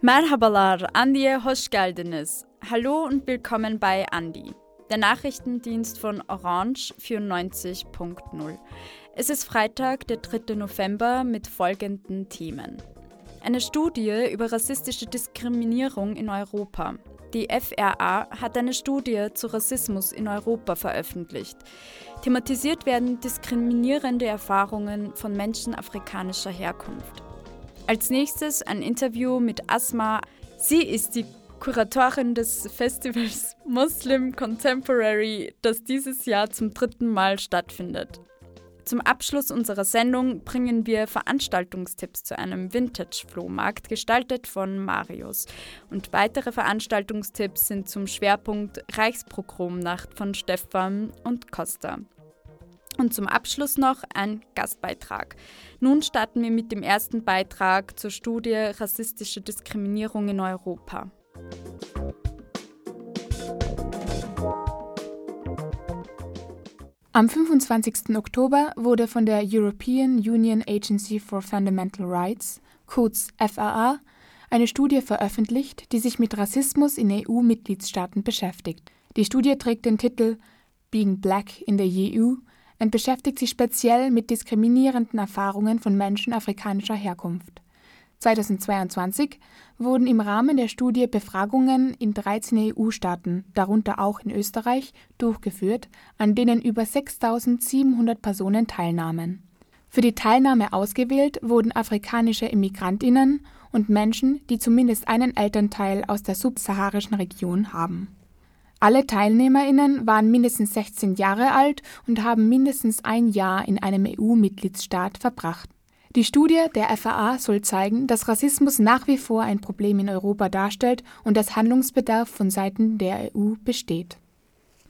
Merhabalar, Andiye hoş geldiniz. Hallo und willkommen bei Andi, der Nachrichtendienst von Orange 94.0. Es ist Freitag, der 3. November mit folgenden Themen. Eine Studie über rassistische Diskriminierung in Europa. Die FRA hat eine Studie zu Rassismus in Europa veröffentlicht. Thematisiert werden diskriminierende Erfahrungen von Menschen afrikanischer Herkunft. Als nächstes ein Interview mit Asma. Sie ist die Kuratorin des Festivals Muslim Contemporary, das dieses Jahr zum dritten Mal stattfindet. Zum Abschluss unserer Sendung bringen wir Veranstaltungstipps zu einem Vintage-Flohmarkt, gestaltet von Marius. Und weitere Veranstaltungstipps sind zum Schwerpunkt Reichsprogromnacht von Stefan und Costa. Und zum Abschluss noch ein Gastbeitrag. Nun starten wir mit dem ersten Beitrag zur Studie Rassistische Diskriminierung in Europa. Am 25. Oktober wurde von der European Union Agency for Fundamental Rights, kurz FAA, eine Studie veröffentlicht, die sich mit Rassismus in EU-Mitgliedstaaten beschäftigt. Die Studie trägt den Titel Being Black in the EU und beschäftigt sich speziell mit diskriminierenden Erfahrungen von Menschen afrikanischer Herkunft. 2022 wurden im Rahmen der Studie Befragungen in 13 EU-Staaten, darunter auch in Österreich, durchgeführt, an denen über 6700 Personen teilnahmen. Für die Teilnahme ausgewählt wurden afrikanische Immigrantinnen und Menschen, die zumindest einen Elternteil aus der subsaharischen Region haben alle TeilnehmerInnen waren mindestens 16 Jahre alt und haben mindestens ein Jahr in einem EU-Mitgliedsstaat verbracht. Die Studie der FAA soll zeigen, dass Rassismus nach wie vor ein Problem in Europa darstellt und dass Handlungsbedarf von Seiten der EU besteht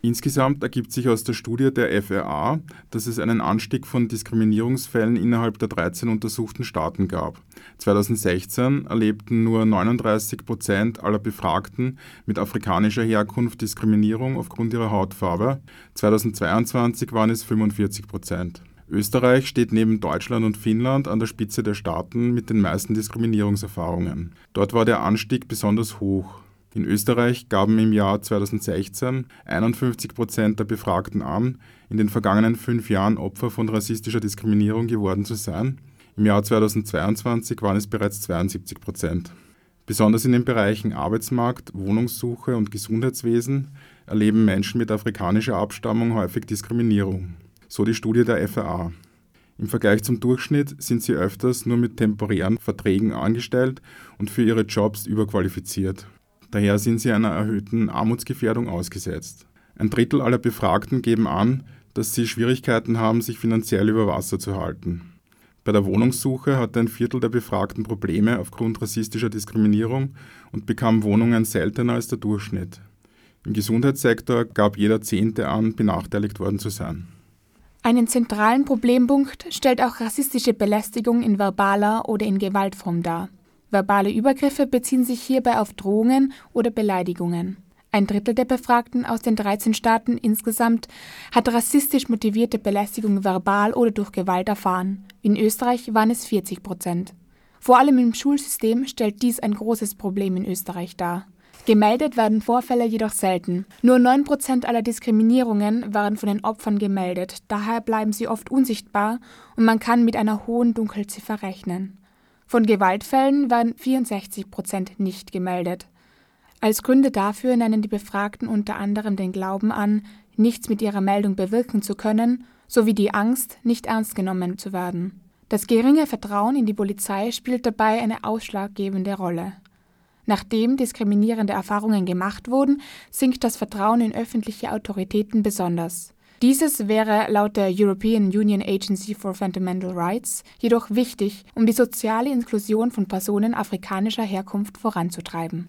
Insgesamt ergibt sich aus der Studie der FRA, dass es einen Anstieg von Diskriminierungsfällen innerhalb der 13 untersuchten Staaten gab. 2016 erlebten nur 39 Prozent aller Befragten mit afrikanischer Herkunft Diskriminierung aufgrund ihrer Hautfarbe. 2022 waren es 45 Prozent. Österreich steht neben Deutschland und Finnland an der Spitze der Staaten mit den meisten Diskriminierungserfahrungen. Dort war der Anstieg besonders hoch. In Österreich gaben im Jahr 2016 51 Prozent der Befragten an, in den vergangenen fünf Jahren Opfer von rassistischer Diskriminierung geworden zu sein. Im Jahr 2022 waren es bereits 72 Prozent. Besonders in den Bereichen Arbeitsmarkt, Wohnungssuche und Gesundheitswesen erleben Menschen mit afrikanischer Abstammung häufig Diskriminierung. So die Studie der FAA. Im Vergleich zum Durchschnitt sind sie öfters nur mit temporären Verträgen angestellt und für ihre Jobs überqualifiziert. Daher sind sie einer erhöhten Armutsgefährdung ausgesetzt. Ein Drittel aller Befragten geben an, dass sie Schwierigkeiten haben, sich finanziell über Wasser zu halten. Bei der Wohnungssuche hatte ein Viertel der Befragten Probleme aufgrund rassistischer Diskriminierung und bekam Wohnungen seltener als der Durchschnitt. Im Gesundheitssektor gab jeder Zehnte an, benachteiligt worden zu sein. Einen zentralen Problempunkt stellt auch rassistische Belästigung in verbaler oder in Gewaltform dar. Verbale Übergriffe beziehen sich hierbei auf Drohungen oder Beleidigungen. Ein Drittel der Befragten aus den 13 Staaten insgesamt hat rassistisch motivierte Belästigung verbal oder durch Gewalt erfahren. In Österreich waren es 40 Prozent. Vor allem im Schulsystem stellt dies ein großes Problem in Österreich dar. Gemeldet werden Vorfälle jedoch selten. Nur 9 Prozent aller Diskriminierungen waren von den Opfern gemeldet, daher bleiben sie oft unsichtbar und man kann mit einer hohen Dunkelziffer rechnen. Von Gewaltfällen waren 64 Prozent nicht gemeldet. Als Gründe dafür nennen die Befragten unter anderem den Glauben an, nichts mit ihrer Meldung bewirken zu können, sowie die Angst, nicht ernst genommen zu werden. Das geringe Vertrauen in die Polizei spielt dabei eine ausschlaggebende Rolle. Nachdem diskriminierende Erfahrungen gemacht wurden, sinkt das Vertrauen in öffentliche Autoritäten besonders. Dieses wäre laut der European Union Agency for Fundamental Rights jedoch wichtig, um die soziale Inklusion von Personen afrikanischer Herkunft voranzutreiben.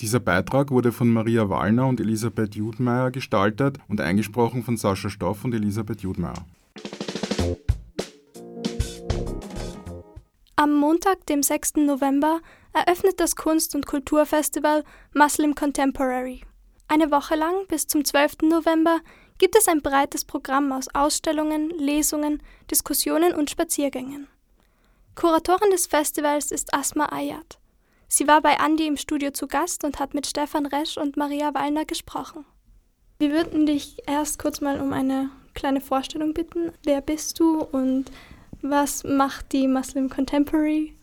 Dieser Beitrag wurde von Maria Wallner und Elisabeth Judmeier gestaltet und eingesprochen von Sascha Stoff und Elisabeth Judmeier. Am Montag, dem 6. November, eröffnet das Kunst- und Kulturfestival Muslim Contemporary. Eine Woche lang bis zum 12. November gibt es ein breites Programm aus Ausstellungen, Lesungen, Diskussionen und Spaziergängen. Kuratorin des Festivals ist Asma Ayat. Sie war bei Andi im Studio zu Gast und hat mit Stefan Resch und Maria Wallner gesprochen. Wir würden dich erst kurz mal um eine kleine Vorstellung bitten. Wer bist du und was macht die Muslim Contemporary?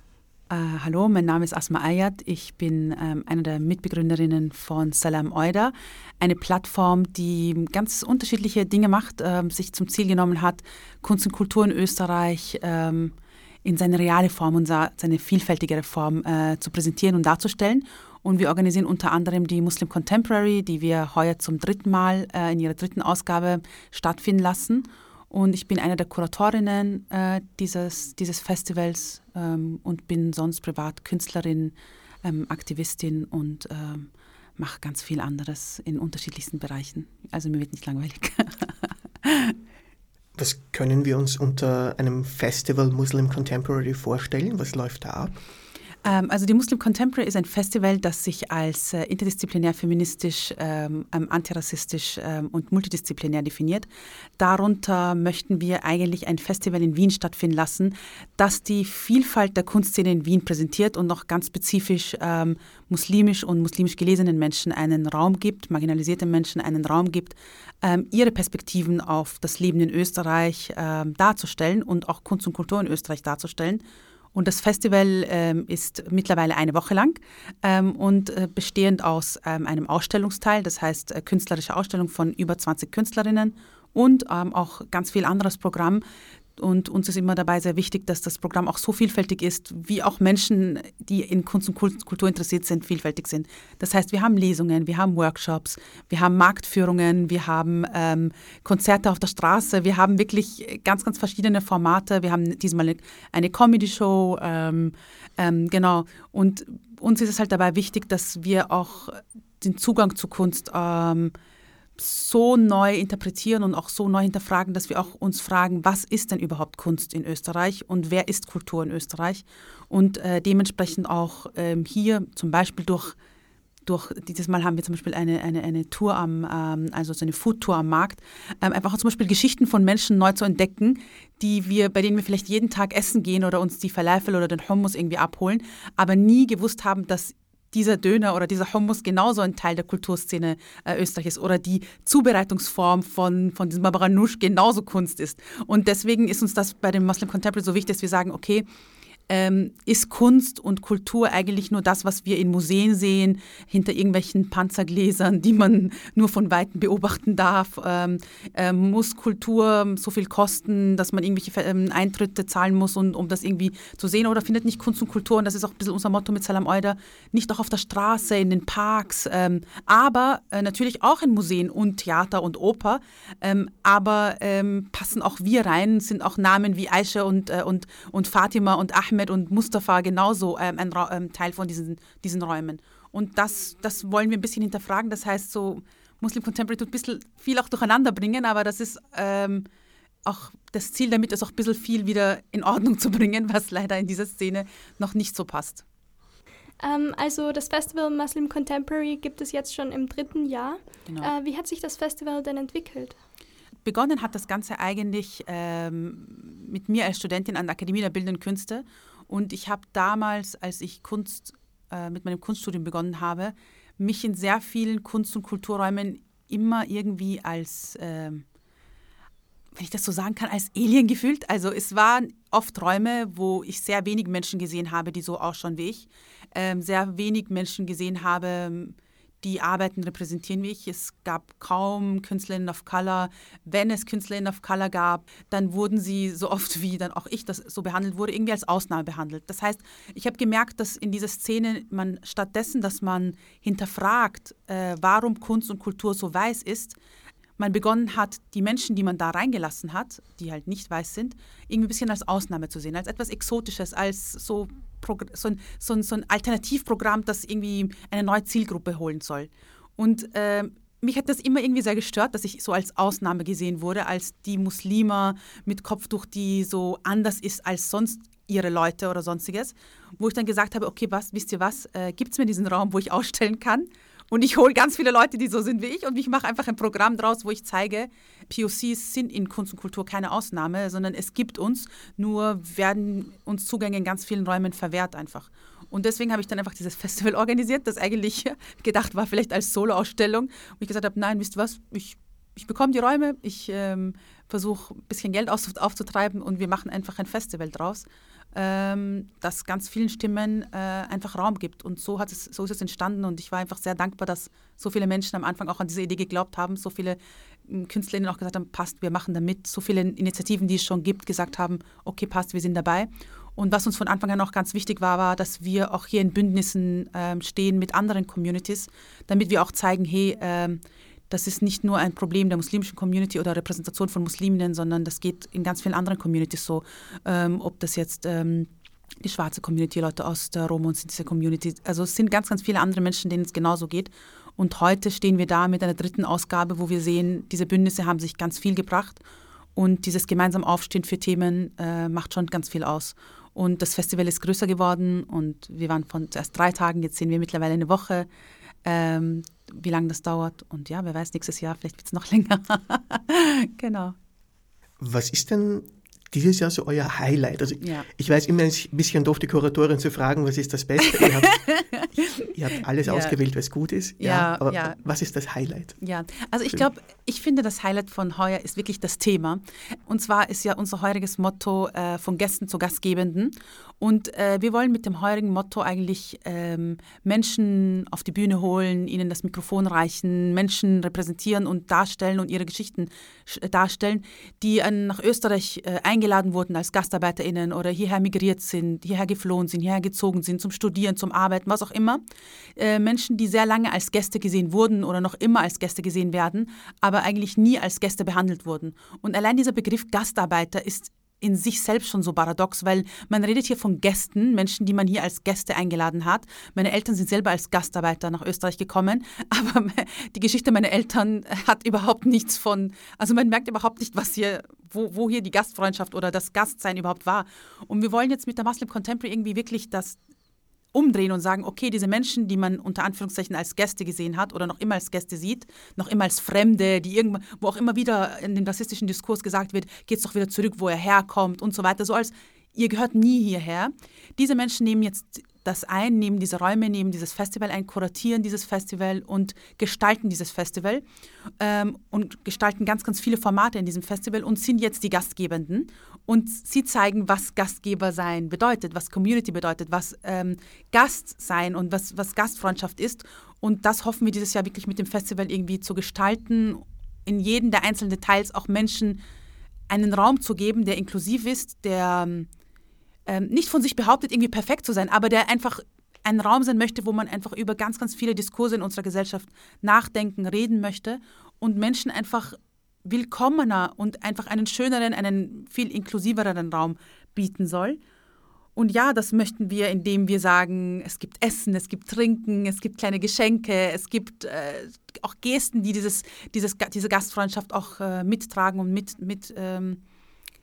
Uh, hallo, mein Name ist Asma Ayat. Ich bin ähm, eine der Mitbegründerinnen von Salam Oida, eine Plattform, die ganz unterschiedliche Dinge macht, ähm, sich zum Ziel genommen hat, Kunst und Kultur in Österreich ähm, in seine reale Form und seine vielfältigere Form äh, zu präsentieren und darzustellen. Und wir organisieren unter anderem die Muslim Contemporary, die wir heuer zum dritten Mal äh, in ihrer dritten Ausgabe stattfinden lassen. Und ich bin eine der Kuratorinnen äh, dieses, dieses Festivals ähm, und bin sonst privat Künstlerin, ähm, Aktivistin und ähm, mache ganz viel anderes in unterschiedlichsten Bereichen. Also mir wird nicht langweilig. Was können wir uns unter einem Festival Muslim Contemporary vorstellen? Was läuft da ab? Ähm, also die Muslim Contemporary ist ein Festival, das sich als äh, interdisziplinär, feministisch, ähm, ähm, antirassistisch ähm, und multidisziplinär definiert. Darunter möchten wir eigentlich ein Festival in Wien stattfinden lassen, das die Vielfalt der Kunstszene in Wien präsentiert und noch ganz spezifisch ähm, muslimisch und muslimisch gelesenen Menschen einen Raum gibt, marginalisierten Menschen einen Raum gibt, ähm, ihre Perspektiven auf das Leben in Österreich darzustellen und auch Kunst und Kultur in Österreich darzustellen. Und das Festival ähm, ist mittlerweile eine Woche lang ähm, und äh, bestehend aus ähm, einem Ausstellungsteil, das heißt äh, künstlerische Ausstellung von über 20 Künstlerinnen und ähm, auch ganz viel anderes Programm, und uns ist immer dabei sehr wichtig, dass das Programm auch so vielfältig ist, wie auch Menschen, die in Kunst und Kultur interessiert sind, vielfältig sind. Das heißt, wir haben Lesungen, wir haben Workshops, wir haben Marktführungen, wir haben ähm, Konzerte auf der Straße, wir haben wirklich ganz, ganz verschiedene Formate. Wir haben diesmal eine, Comedy-Show, ähm, ähm, genau. Und uns ist es halt dabei wichtig, dass wir auch den Zugang zu Kunst ähm, so neu interpretieren und auch so neu hinterfragen, dass wir auch uns fragen, was ist denn überhaupt Kunst in Österreich und wer ist Kultur in Österreich? Und äh, dementsprechend auch ähm, hier zum Beispiel durch, durch, dieses Mal haben wir zum Beispiel eine, eine, eine Tour am, ähm, also so eine Food-Tour am Markt, ähm, einfach zum Beispiel Geschichten von Menschen neu zu entdecken, die wir, bei denen wir vielleicht jeden Tag essen gehen oder uns die Falafel oder den Hummus irgendwie abholen, aber nie gewusst haben, dass dieser Döner oder dieser Hummus genauso ein Teil der Kulturszene äh, Österreichs oder die Zubereitungsform von, von diesem Babaranouche genauso Kunst ist. Und deswegen ist uns das bei dem Muslim Contemporary so wichtig, dass wir sagen, okay, ähm, ist Kunst und Kultur eigentlich nur das, was wir in Museen sehen, hinter irgendwelchen Panzergläsern, die man nur von Weitem beobachten darf? Ähm, äh, muss Kultur so viel kosten, dass man irgendwelche ähm, Eintritte zahlen muss, und, um das irgendwie zu sehen? Oder findet nicht Kunst und Kultur, und das ist auch ein bisschen unser Motto mit Salam Euda, nicht auch auf der Straße, in den Parks, ähm, aber äh, natürlich auch in Museen und Theater und Oper. Ähm, aber ähm, passen auch wir rein, sind auch Namen wie Aisha und, äh, und, und Fatima und Ahmed Ahmed und Mustafa genauso ähm, ein ähm, Teil von diesen, diesen Räumen. Und das, das wollen wir ein bisschen hinterfragen. Das heißt, so Muslim Contemporary tut ein bisschen viel auch durcheinander bringen, aber das ist ähm, auch das Ziel damit, ist auch ein bisschen viel wieder in Ordnung zu bringen, was leider in dieser Szene noch nicht so passt. Ähm, also das Festival Muslim Contemporary gibt es jetzt schon im dritten Jahr. Genau. Äh, wie hat sich das Festival denn entwickelt? Begonnen hat das Ganze eigentlich ähm, mit mir als Studentin an der Akademie der Bildenden Künste. Und ich habe damals, als ich Kunst äh, mit meinem Kunststudium begonnen habe, mich in sehr vielen Kunst- und Kulturräumen immer irgendwie als, äh, wenn ich das so sagen kann, als Alien gefühlt. Also es waren oft Räume, wo ich sehr wenig Menschen gesehen habe, die so ausschauen wie ich. Ähm, sehr wenig Menschen gesehen habe, die Arbeiten repräsentieren wie ich. Es gab kaum Künstlerinnen of Color. Wenn es Künstlerinnen of Color gab, dann wurden sie so oft wie dann auch ich das so behandelt wurde, irgendwie als Ausnahme behandelt. Das heißt, ich habe gemerkt, dass in dieser Szene man stattdessen, dass man hinterfragt, äh, warum Kunst und Kultur so weiß ist, man begonnen hat, die Menschen, die man da reingelassen hat, die halt nicht weiß sind, irgendwie ein bisschen als Ausnahme zu sehen, als etwas Exotisches, als so, so, ein, so, ein, so ein Alternativprogramm, das irgendwie eine neue Zielgruppe holen soll. Und äh, mich hat das immer irgendwie sehr gestört, dass ich so als Ausnahme gesehen wurde, als die Muslime mit Kopftuch, die so anders ist als sonst ihre Leute oder sonstiges, wo ich dann gesagt habe, okay, was, wisst ihr was, äh, gibt es mir diesen Raum, wo ich ausstellen kann? Und ich hole ganz viele Leute, die so sind wie ich und ich mache einfach ein Programm draus, wo ich zeige, POCs sind in Kunst und Kultur keine Ausnahme, sondern es gibt uns, nur werden uns Zugänge in ganz vielen Räumen verwehrt einfach. Und deswegen habe ich dann einfach dieses Festival organisiert, das eigentlich gedacht war, vielleicht als Solo-Ausstellung. Und ich gesagt habe, nein, wisst ihr was, ich, ich bekomme die Räume, ich ähm, versuche ein bisschen Geld aufzutreiben und wir machen einfach ein Festival draus ähm, das ganz vielen Stimmen äh, einfach Raum gibt. Und so, hat es, so ist es entstanden und ich war einfach sehr dankbar, dass so viele Menschen am Anfang auch an diese Idee geglaubt haben, so viele ähm, Künstlerinnen auch gesagt haben, passt, wir machen da mit, so viele Initiativen, die es schon gibt, gesagt haben, okay, passt, wir sind dabei. Und was uns von Anfang an auch ganz wichtig war, war, dass wir auch hier in Bündnissen ähm, stehen mit anderen Communities, damit wir auch zeigen, hey, ähm, das ist nicht nur ein Problem der muslimischen Community oder Repräsentation von Musliminnen, sondern das geht in ganz vielen anderen Communities so. Ähm, ob das jetzt ähm, die schwarze Community, Leute aus der Roma und diese Community, also es sind ganz, ganz viele andere Menschen, denen es genauso geht. Und heute stehen wir da mit einer dritten Ausgabe, wo wir sehen, diese Bündnisse haben sich ganz viel gebracht und dieses gemeinsam Aufstehen für Themen äh, macht schon ganz viel aus. Und das Festival ist größer geworden und wir waren von zuerst drei Tagen, jetzt sehen wir mittlerweile eine Woche. Ähm, wie lange das dauert. Und ja, wer weiß, nächstes Jahr, vielleicht wird es noch länger. genau. Was ist denn dieses Jahr so euer Highlight? Also ja. ich weiß immer ein bisschen doof, die Kuratorin zu fragen, was ist das Beste? ihr, habt, ihr habt alles ja. ausgewählt, was gut ist. Ja, ja aber ja. was ist das Highlight? Ja, also ich glaube, ich finde, das Highlight von heuer ist wirklich das Thema. Und zwar ist ja unser heuriges Motto äh, von Gästen zu Gastgebenden. Und äh, wir wollen mit dem heurigen Motto eigentlich ähm, Menschen auf die Bühne holen, ihnen das Mikrofon reichen, Menschen repräsentieren und darstellen und ihre Geschichten äh, darstellen, die äh, nach Österreich äh, eingeladen wurden als GastarbeiterInnen oder hierher migriert sind, hierher geflohen sind, hierher gezogen sind zum Studieren, zum Arbeiten, was auch immer. Äh, Menschen, die sehr lange als Gäste gesehen wurden oder noch immer als Gäste gesehen werden, aber eigentlich nie als Gäste behandelt wurden. Und allein dieser Begriff Gastarbeiter ist in sich selbst schon so paradox, weil man redet hier von Gästen, Menschen, die man hier als Gäste eingeladen hat. Meine Eltern sind selber als Gastarbeiter nach Österreich gekommen, aber die Geschichte meiner Eltern hat überhaupt nichts von, also man merkt überhaupt nicht, was hier, wo, wo hier die Gastfreundschaft oder das Gastsein überhaupt war. Und wir wollen jetzt mit der Muslim Contemporary irgendwie wirklich das umdrehen und sagen, okay, diese Menschen, die man unter Anführungszeichen als Gäste gesehen hat oder noch immer als Gäste sieht, noch immer als Fremde, die irgendwann, wo auch immer wieder in dem rassistischen Diskurs gesagt wird, geht's doch wieder zurück, wo er herkommt und so weiter, so als ihr gehört nie hierher. Diese Menschen nehmen jetzt das ein, nehmen diese Räume, nehmen dieses Festival ein, kuratieren dieses Festival und gestalten dieses Festival ähm, und gestalten ganz, ganz viele Formate in diesem Festival und sind jetzt die Gastgebenden. Und sie zeigen, was Gastgeber sein bedeutet, was Community bedeutet, was ähm, Gast sein und was, was Gastfreundschaft ist. Und das hoffen wir dieses Jahr wirklich mit dem Festival irgendwie zu gestalten, in jedem der einzelnen Details auch Menschen einen Raum zu geben, der inklusiv ist, der ähm, nicht von sich behauptet, irgendwie perfekt zu sein, aber der einfach ein Raum sein möchte, wo man einfach über ganz, ganz viele Diskurse in unserer Gesellschaft nachdenken, reden möchte und Menschen einfach willkommener und einfach einen schöneren, einen viel inklusiveren Raum bieten soll. Und ja, das möchten wir, indem wir sagen, es gibt Essen, es gibt Trinken, es gibt kleine Geschenke, es gibt äh, auch Gesten, die dieses, dieses, diese Gastfreundschaft auch äh, mittragen und mit, mit ähm,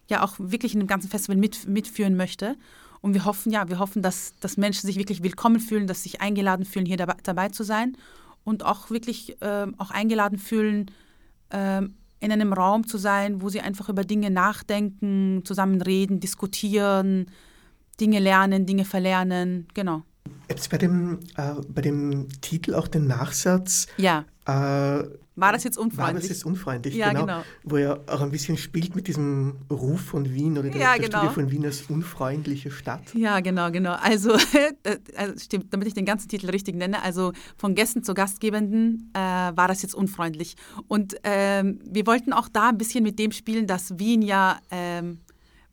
ja auch wirklich in dem ganzen Festival mit, mitführen möchte. Und wir hoffen, ja, wir hoffen, dass, dass Menschen sich wirklich willkommen fühlen, dass sie sich eingeladen fühlen, hier dabei, dabei zu sein und auch wirklich äh, auch eingeladen fühlen, äh, in einem Raum zu sein, wo sie einfach über Dinge nachdenken, zusammen reden, diskutieren, Dinge lernen, Dinge verlernen. Genau. Jetzt bei dem, äh, bei dem Titel auch den Nachsatz. Ja. Äh, war das jetzt unfreundlich? War das jetzt unfreundlich, ja, genau, genau. Wo er auch ein bisschen spielt mit diesem Ruf von Wien oder der, ja, der genau. Studie von Wien als unfreundliche Stadt. Ja, genau, genau. Also, äh, also, stimmt, damit ich den ganzen Titel richtig nenne, also von Gästen zu Gastgebenden äh, war das jetzt unfreundlich. Und ähm, wir wollten auch da ein bisschen mit dem spielen, dass Wien ja ähm,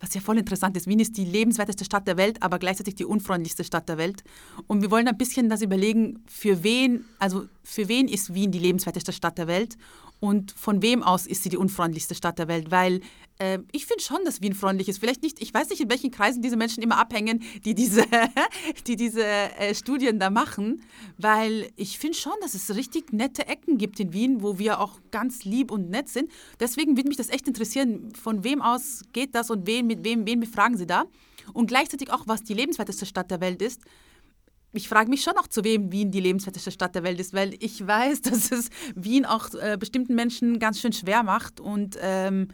was ja voll interessant ist. Wien ist die lebenswerteste Stadt der Welt, aber gleichzeitig die unfreundlichste Stadt der Welt. Und wir wollen ein bisschen das überlegen, für wen, also für wen ist Wien die lebenswerteste Stadt der Welt und von wem aus ist sie die unfreundlichste Stadt der Welt? Weil äh, ich finde schon, dass Wien freundlich ist. Vielleicht nicht, ich weiß nicht, in welchen Kreisen diese Menschen immer abhängen, die diese, die diese äh, Studien da machen, weil ich finde schon, dass es richtig nette Ecken gibt in Wien, wo wir auch ganz lieb und nett sind. Deswegen würde mich das echt interessieren, von wem aus geht das und wen, mit wem, wen befragen Sie da? Und gleichzeitig auch, was die lebenswerteste Stadt der Welt ist ich frage mich schon auch, zu wem Wien die lebenswerteste Stadt der Welt ist, weil ich weiß, dass es Wien auch äh, bestimmten Menschen ganz schön schwer macht und ähm,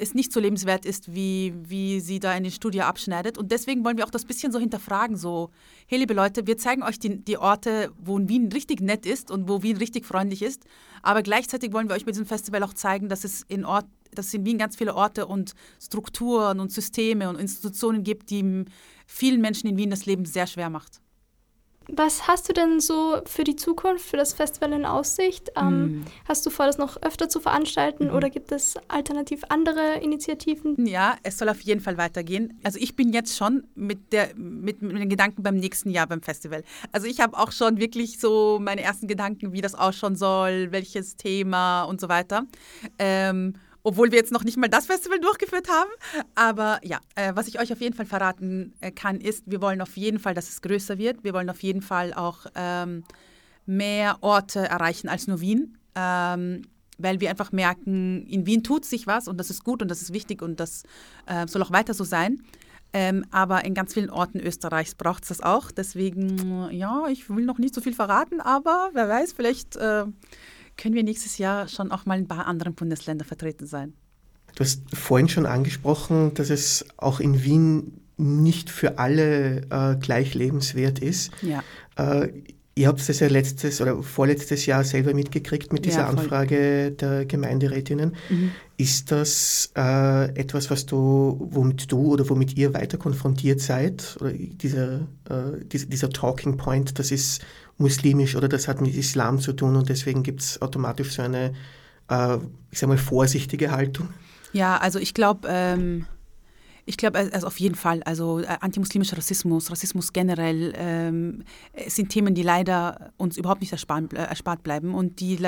es nicht so lebenswert ist, wie, wie sie da in die Studie abschneidet. Und deswegen wollen wir auch das bisschen so hinterfragen, so, hey liebe Leute, wir zeigen euch die, die Orte, wo Wien richtig nett ist und wo Wien richtig freundlich ist, aber gleichzeitig wollen wir euch mit diesem Festival auch zeigen, dass es in Ort, dass es in Wien ganz viele Orte und Strukturen und Systeme und Institutionen gibt, die vielen Menschen in Wien das Leben sehr schwer macht. Was hast du denn so für die Zukunft, für das Festival in Aussicht? Ähm, mm. Hast du vor, das noch öfter zu veranstalten mm. oder gibt es alternativ andere Initiativen? Ja, es soll auf jeden Fall weitergehen. Also ich bin jetzt schon mit, der, mit, mit den Gedanken beim nächsten Jahr beim Festival. Also ich habe auch schon wirklich so meine ersten Gedanken, wie das ausschauen soll, welches Thema und so weiter. Ähm, obwohl wir jetzt noch nicht mal das Festival durchgeführt haben. Aber ja, äh, was ich euch auf jeden Fall verraten äh, kann, ist, wir wollen auf jeden Fall, dass es größer wird. Wir wollen auf jeden Fall auch ähm, mehr Orte erreichen als nur Wien. Ähm, weil wir einfach merken, in Wien tut sich was und das ist gut und das ist wichtig und das äh, soll auch weiter so sein. Ähm, aber in ganz vielen Orten Österreichs braucht es das auch. Deswegen, ja, ich will noch nicht so viel verraten, aber wer weiß, vielleicht äh, können wir nächstes Jahr schon auch mal in ein paar anderen Bundesländern vertreten sein. Du hast vorhin schon angesprochen, dass es auch in Wien nicht für alle äh, gleich lebenswert ist. Ja. Äh, ihr habt das ja letztes oder vorletztes Jahr selber mitgekriegt mit dieser ja, Anfrage der Gemeinderätinnen. Mhm. Ist das äh, etwas, was du, womit du oder womit ihr weiter konfrontiert seid? Oder dieser, äh, dieser, dieser Talking Point, das ist muslimisch oder das hat mit Islam zu tun und deswegen gibt es automatisch so eine, äh, ich sag mal, vorsichtige Haltung? Ja, also ich glaube, ähm, ich glaube, also auf jeden Fall. Also äh, antimuslimischer Rassismus, Rassismus generell ähm, sind Themen, die leider uns überhaupt nicht erspart, äh, erspart bleiben und die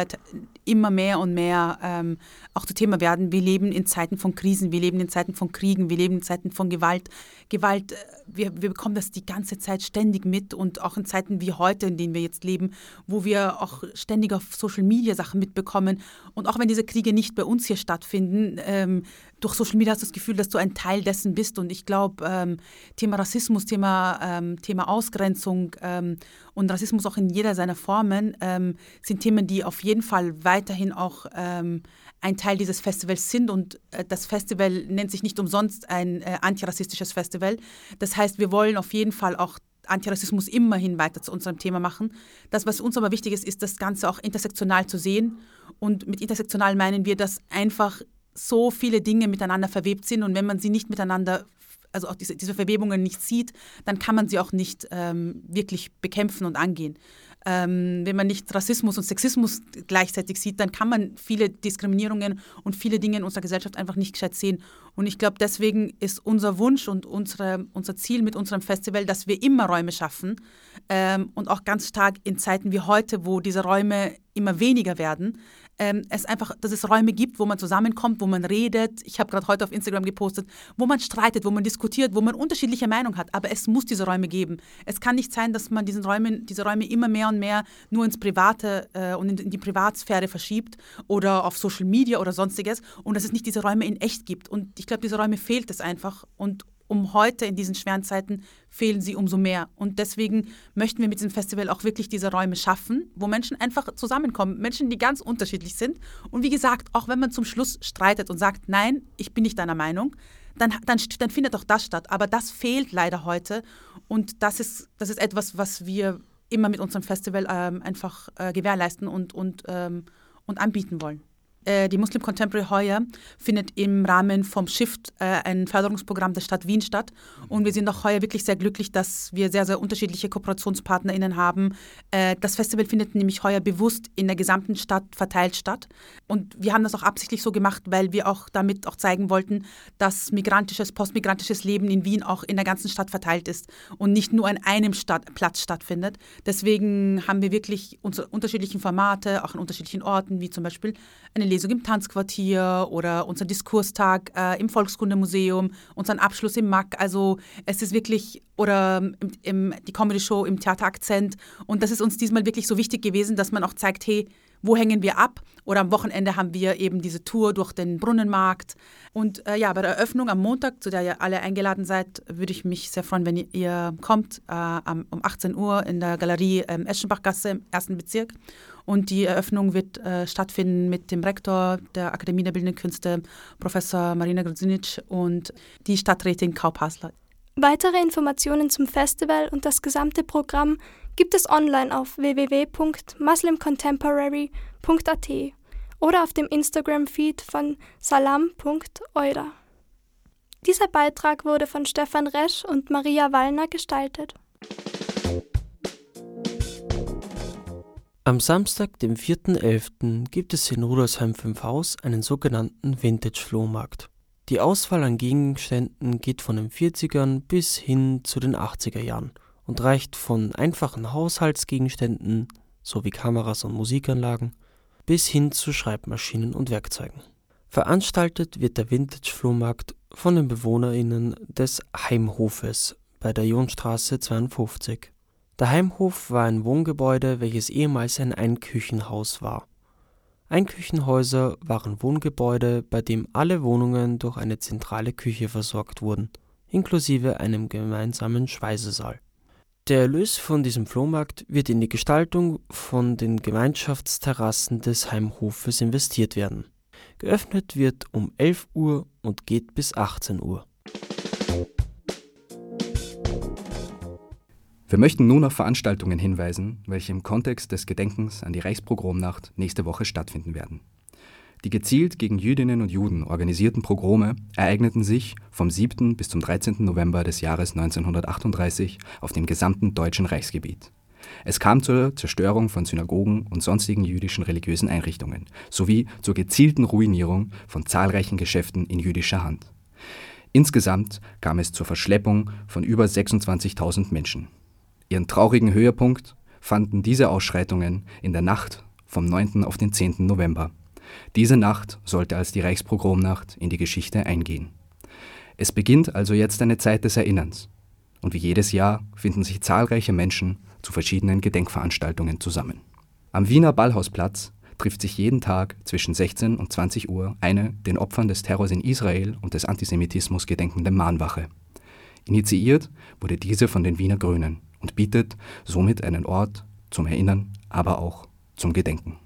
immer mehr und mehr ähm, auch zu Thema werden. Wir leben in Zeiten von Krisen, wir leben in Zeiten von Kriegen, wir leben in Zeiten von Gewalt. Gewalt, äh, wir, wir bekommen das die ganze Zeit ständig mit und auch in Zeiten wie heute, in denen wir jetzt leben, wo wir auch ständig auf Social Media Sachen mitbekommen. Und auch wenn diese Kriege nicht bei uns hier stattfinden, ähm, durch Social Media hast du das Gefühl, dass du ein Teil dessen bist. Und ich glaube, ähm, Thema Rassismus, Thema, ähm, Thema Ausgrenzung ähm, und Rassismus auch in jeder seiner Formen ähm, sind Themen, die auf jeden Fall weiterhin auch ähm, ein Teil dieses Festivals sind. Und äh, das Festival nennt sich nicht umsonst ein äh, antirassistisches Festival. Das heißt, wir wollen auf jeden Fall auch Antirassismus immerhin weiter zu unserem Thema machen. Das, was uns aber wichtig ist, ist das Ganze auch intersektional zu sehen. Und mit intersektional meinen wir, dass einfach so viele Dinge miteinander verwebt sind und wenn man sie nicht miteinander, also auch diese, diese Verwebungen nicht sieht, dann kann man sie auch nicht ähm, wirklich bekämpfen und angehen. Ähm, wenn man nicht Rassismus und Sexismus gleichzeitig sieht, dann kann man viele Diskriminierungen und viele Dinge in unserer Gesellschaft einfach nicht gescheit sehen. Und ich glaube, deswegen ist unser Wunsch und unsere, unser Ziel mit unserem Festival, dass wir immer Räume schaffen ähm, und auch ganz stark in Zeiten wie heute, wo diese Räume immer weniger werden, ähm, es einfach, dass es Räume gibt, wo man zusammenkommt, wo man redet. Ich habe gerade heute auf Instagram gepostet, wo man streitet, wo man diskutiert, wo man unterschiedliche Meinungen hat. Aber es muss diese Räume geben. Es kann nicht sein, dass man diesen Räumen, diese Räume immer mehr und mehr nur ins Private äh, und in, in die Privatsphäre verschiebt oder auf Social Media oder sonstiges und dass es nicht diese Räume in echt gibt. Und ich glaube, diese Räume fehlt es einfach. Und um heute in diesen schweren Zeiten fehlen sie umso mehr. Und deswegen möchten wir mit diesem Festival auch wirklich diese Räume schaffen, wo Menschen einfach zusammenkommen, Menschen, die ganz unterschiedlich sind. Und wie gesagt, auch wenn man zum Schluss streitet und sagt, nein, ich bin nicht deiner Meinung, dann, dann, dann findet auch das statt. Aber das fehlt leider heute. Und das ist, das ist etwas, was wir immer mit unserem Festival ähm, einfach äh, gewährleisten und, und, ähm, und anbieten wollen. Äh, die Muslim Contemporary heuer findet im Rahmen vom Shift äh, ein Förderungsprogramm der Stadt Wien statt. Und wir sind auch heuer wirklich sehr glücklich, dass wir sehr, sehr unterschiedliche KooperationspartnerInnen haben. Äh, das Festival findet nämlich heuer bewusst in der gesamten Stadt verteilt statt. Und wir haben das auch absichtlich so gemacht, weil wir auch damit auch zeigen wollten, dass migrantisches, postmigrantisches Leben in Wien auch in der ganzen Stadt verteilt ist und nicht nur an einem Stadt, Platz stattfindet. Deswegen haben wir wirklich unsere unterschiedlichen Formate, auch an unterschiedlichen Orten, wie zum Beispiel eine Lesung im Tanzquartier oder unser Diskurstag äh, im Volkskundemuseum, unseren Abschluss im MAC. Also es ist wirklich, oder im, im, die Comedy-Show im Theater Akzent. Und das ist uns diesmal wirklich so wichtig gewesen, dass man auch zeigt, hey, wo hängen wir ab. Oder am Wochenende haben wir eben diese Tour durch den Brunnenmarkt. Und äh, ja, bei der Eröffnung am Montag, zu der ihr alle eingeladen seid, würde ich mich sehr freuen, wenn ihr, ihr kommt äh, um 18 Uhr in der Galerie ähm, Eschenbachgasse im ersten Bezirk. Und die Eröffnung wird äh, stattfinden mit dem Rektor der Akademie der Bildenden Künste, Professor Marina Gruzinic und die Stadträtin Kau Pasler. Weitere Informationen zum Festival und das gesamte Programm gibt es online auf www.muslimcontemporary.at oder auf dem Instagram-Feed von salam.eura. Dieser Beitrag wurde von Stefan Resch und Maria Wallner gestaltet. Am Samstag, dem 4.11., gibt es in Rudolfsheim 5 Haus einen sogenannten Vintage-Flohmarkt. Die Auswahl an Gegenständen geht von den 40ern bis hin zu den 80er Jahren und reicht von einfachen Haushaltsgegenständen sowie Kameras und Musikanlagen bis hin zu Schreibmaschinen und Werkzeugen. Veranstaltet wird der Vintage-Flohmarkt von den BewohnerInnen des Heimhofes bei der Jonstraße 52. Der Heimhof war ein Wohngebäude, welches ehemals ein Einküchenhaus war. Einküchenhäuser waren Wohngebäude, bei dem alle Wohnungen durch eine zentrale Küche versorgt wurden, inklusive einem gemeinsamen Speisesaal. Der Erlös von diesem Flohmarkt wird in die Gestaltung von den Gemeinschaftsterrassen des Heimhofes investiert werden. Geöffnet wird um 11 Uhr und geht bis 18 Uhr. Wir möchten nun auf Veranstaltungen hinweisen, welche im Kontext des Gedenkens an die Reichspogromnacht nächste Woche stattfinden werden. Die gezielt gegen Jüdinnen und Juden organisierten Pogrome ereigneten sich vom 7. bis zum 13. November des Jahres 1938 auf dem gesamten deutschen Reichsgebiet. Es kam zur Zerstörung von Synagogen und sonstigen jüdischen religiösen Einrichtungen sowie zur gezielten Ruinierung von zahlreichen Geschäften in jüdischer Hand. Insgesamt kam es zur Verschleppung von über 26.000 Menschen. Ihren traurigen Höhepunkt fanden diese Ausschreitungen in der Nacht vom 9. auf den 10. November. Diese Nacht sollte als die Reichspogromnacht in die Geschichte eingehen. Es beginnt also jetzt eine Zeit des Erinnerns. Und wie jedes Jahr finden sich zahlreiche Menschen zu verschiedenen Gedenkveranstaltungen zusammen. Am Wiener Ballhausplatz trifft sich jeden Tag zwischen 16 und 20 Uhr eine den Opfern des Terrors in Israel und des Antisemitismus gedenkende Mahnwache. Initiiert wurde diese von den Wiener Grünen und bietet somit einen Ort zum Erinnern, aber auch zum Gedenken.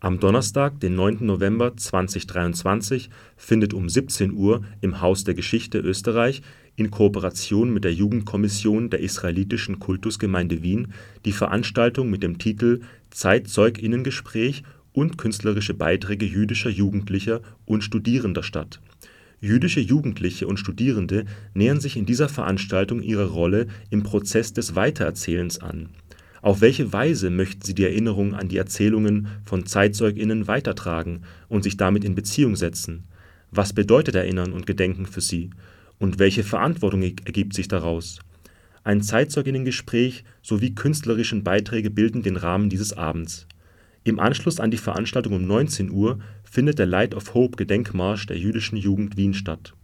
Am Donnerstag, den 9. November 2023, findet um 17 Uhr im Haus der Geschichte Österreich in Kooperation mit der Jugendkommission der Israelitischen Kultusgemeinde Wien die Veranstaltung mit dem Titel Zeitzeuginnengespräch und künstlerische Beiträge jüdischer Jugendlicher und Studierender statt Jüdische Jugendliche und Studierende nähern sich in dieser Veranstaltung ihrer Rolle im Prozess des Weitererzählens an. Auf welche Weise möchten sie die Erinnerung an die Erzählungen von ZeitzeugInnen weitertragen und sich damit in Beziehung setzen? Was bedeutet Erinnern und Gedenken für sie? Und welche Verantwortung ergibt sich daraus? Ein Zeitzeuginnengespräch sowie künstlerischen Beiträge bilden den Rahmen dieses Abends. Im Anschluss an die Veranstaltung um 19 Uhr findet der Light of Hope Gedenkmarsch der Jüdischen Jugend Wien statt.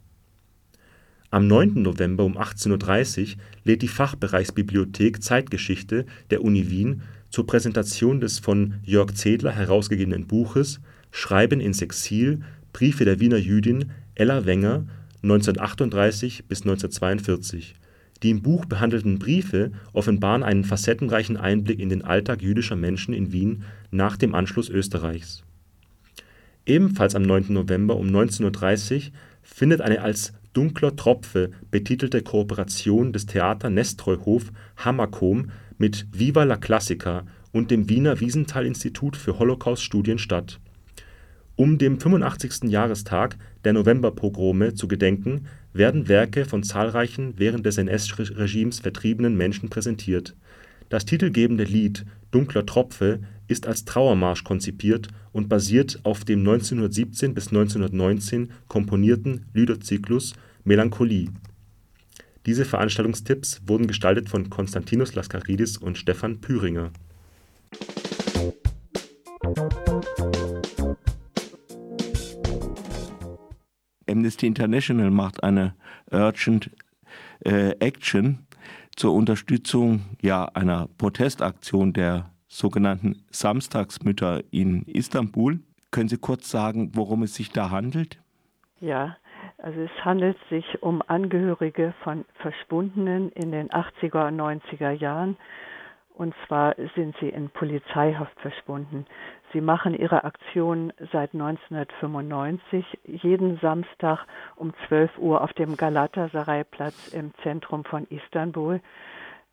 Am 9. November um 18.30 Uhr lädt die Fachbereichsbibliothek Zeitgeschichte der Uni Wien zur Präsentation des von Jörg Zedler herausgegebenen Buches Schreiben ins Exil – Briefe der Wiener Jüdin Ella Wenger 1938 bis 1942. Die im Buch behandelten Briefe offenbaren einen facettenreichen Einblick in den Alltag jüdischer Menschen in Wien nach dem Anschluss Österreichs Ebenfalls am 9. November um 19.30 Uhr findet eine als Dunkler Tropfe betitelte Kooperation des Theater Nestroy-Hof Hammerkom mit Viva la Classica und dem Wiener Wiesenthal-Institut für Holocaust-Studien statt. Um dem 85. Jahrestag der Novemberpogrome zu gedenken, werden Werke von zahlreichen während des NS-Regimes vertriebenen Menschen präsentiert. Das titelgebende Lied Dunkler Tropfe ist als Trauermarsch konzipiert und basiert auf dem 1917 bis 1919 komponierten Liederzyklus Melancholie. Diese Veranstaltungstipps wurden gestaltet von Konstantinos Laskaridis und Stefan Püringer. Amnesty International macht eine Urgent äh, Action zur Unterstützung ja, einer Protestaktion der sogenannten Samstagsmütter in Istanbul. Können Sie kurz sagen, worum es sich da handelt? Ja, also es handelt sich um Angehörige von Verschwundenen in den 80er und 90er Jahren. Und zwar sind sie in Polizeihaft verschwunden. Sie machen ihre Aktion seit 1995 jeden Samstag um 12 Uhr auf dem Galatasaray-Platz im Zentrum von Istanbul.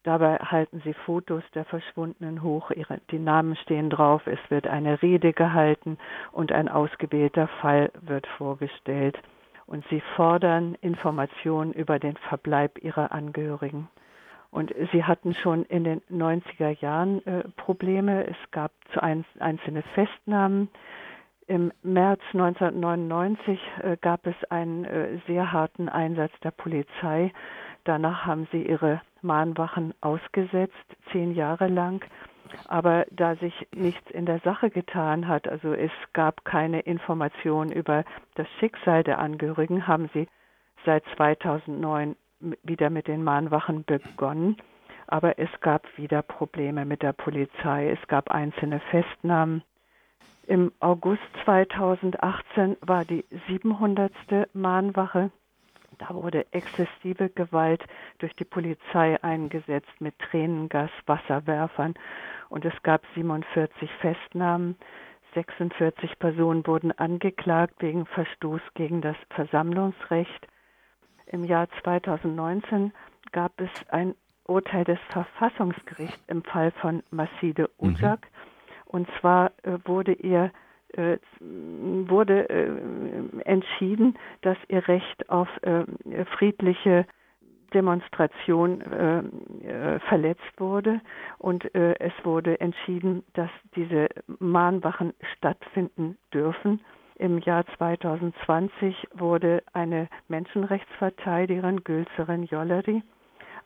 Dabei halten sie Fotos der Verschwundenen hoch, ihre, die Namen stehen drauf, es wird eine Rede gehalten und ein ausgewählter Fall wird vorgestellt. Und sie fordern Informationen über den Verbleib ihrer Angehörigen. Und sie hatten schon in den 90er Jahren äh, Probleme. Es gab zu ein, einzelne Festnahmen. Im März 1999 äh, gab es einen äh, sehr harten Einsatz der Polizei. Danach haben sie ihre Mahnwachen ausgesetzt, zehn Jahre lang. Aber da sich nichts in der Sache getan hat, also es gab keine Information über das Schicksal der Angehörigen, haben sie seit 2009 wieder mit den Mahnwachen begonnen. Aber es gab wieder Probleme mit der Polizei. Es gab einzelne Festnahmen. Im August 2018 war die 700. Mahnwache. Da wurde exzessive Gewalt durch die Polizei eingesetzt mit Tränengas, Wasserwerfern und es gab 47 Festnahmen. 46 Personen wurden angeklagt wegen Verstoß gegen das Versammlungsrecht. Im Jahr 2019 gab es ein Urteil des Verfassungsgerichts im Fall von Maside Ujak. Mhm. Und zwar äh, wurde ihr äh, wurde äh, entschieden, dass ihr Recht auf äh, friedliche Demonstration äh, äh, verletzt wurde und es wurde entschieden, dass diese Mahnwachen stattfinden dürfen. Im Jahr 2020 wurde eine Menschenrechtsverteidigerin, Gülserin Jolleri,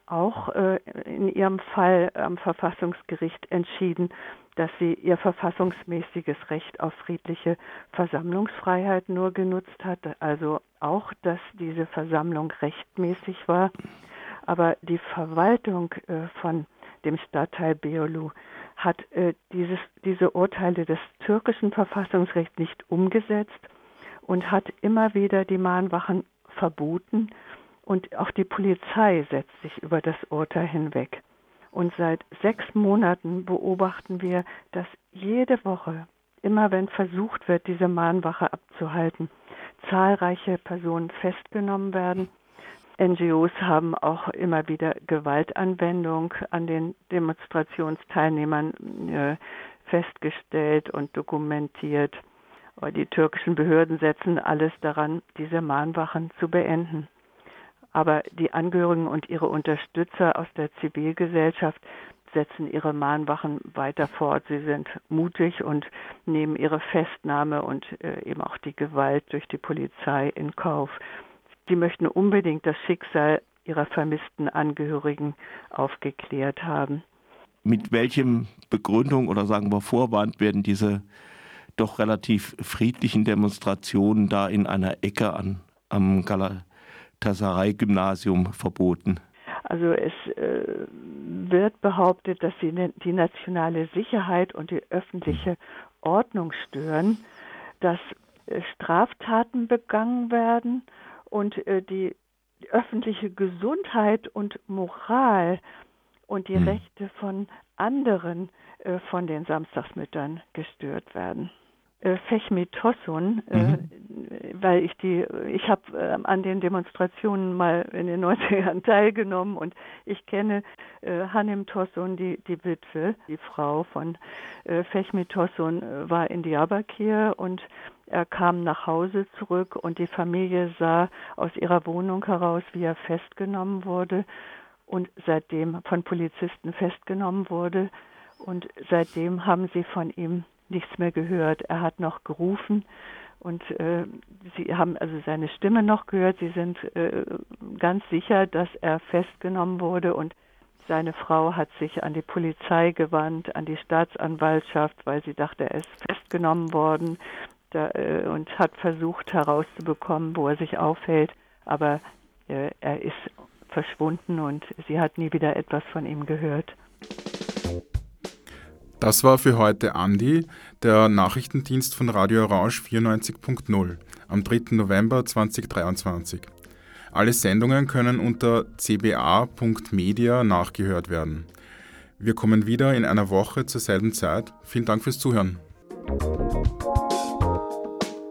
auch äh, in ihrem Fall am Verfassungsgericht entschieden, dass sie ihr verfassungsmäßiges Recht auf friedliche Versammlungsfreiheit nur genutzt hat, also auch, dass diese Versammlung rechtmäßig war. Aber die Verwaltung äh, von dem Stadtteil Beolu hat äh, dieses, diese Urteile des türkischen Verfassungsrechts nicht umgesetzt und hat immer wieder die Mahnwachen verboten und auch die Polizei setzt sich über das Urteil hinweg. Und seit sechs Monaten beobachten wir, dass jede Woche, immer wenn versucht wird, diese Mahnwache abzuhalten, zahlreiche Personen festgenommen werden. NGOs haben auch immer wieder Gewaltanwendung an den Demonstrationsteilnehmern äh, festgestellt und dokumentiert. Die türkischen Behörden setzen alles daran, diese Mahnwachen zu beenden. Aber die Angehörigen und ihre Unterstützer aus der Zivilgesellschaft setzen ihre Mahnwachen weiter fort. Sie sind mutig und nehmen ihre Festnahme und äh, eben auch die Gewalt durch die Polizei in Kauf. Sie möchten unbedingt das Schicksal ihrer vermissten Angehörigen aufgeklärt haben. Mit welchem Begründung oder sagen wir Vorwand werden diese doch relativ friedlichen Demonstrationen da in einer Ecke an, am Gala Galatasaray-Gymnasium verboten? Also es äh, wird behauptet, dass sie ne, die nationale Sicherheit und die öffentliche Ordnung stören, dass äh, Straftaten begangen werden und äh, die, öffentliche Gesundheit und Moral und die hm. Rechte von anderen äh, von den Samstagsmüttern gestört werden äh, Fechmi Tossun, äh, mhm. weil ich die, ich habe äh, an den Demonstrationen mal in den 90ern teilgenommen und ich kenne äh, Hanem Tossun, die, die Witwe, die Frau von äh, Fechmi Tossun, äh, war in Diyarbakir und er kam nach Hause zurück und die Familie sah aus ihrer Wohnung heraus, wie er festgenommen wurde und seitdem von Polizisten festgenommen wurde. Und seitdem haben sie von ihm nichts mehr gehört. Er hat noch gerufen und äh, sie haben also seine Stimme noch gehört. Sie sind äh, ganz sicher, dass er festgenommen wurde und seine Frau hat sich an die Polizei gewandt, an die Staatsanwaltschaft, weil sie dachte, er ist festgenommen worden da, äh, und hat versucht herauszubekommen, wo er sich aufhält. Aber äh, er ist verschwunden und sie hat nie wieder etwas von ihm gehört. Das war für heute Andi, der Nachrichtendienst von Radio Orange 94.0 am 3. November 2023. Alle Sendungen können unter cba.media nachgehört werden. Wir kommen wieder in einer Woche zur selben Zeit. Vielen Dank fürs Zuhören.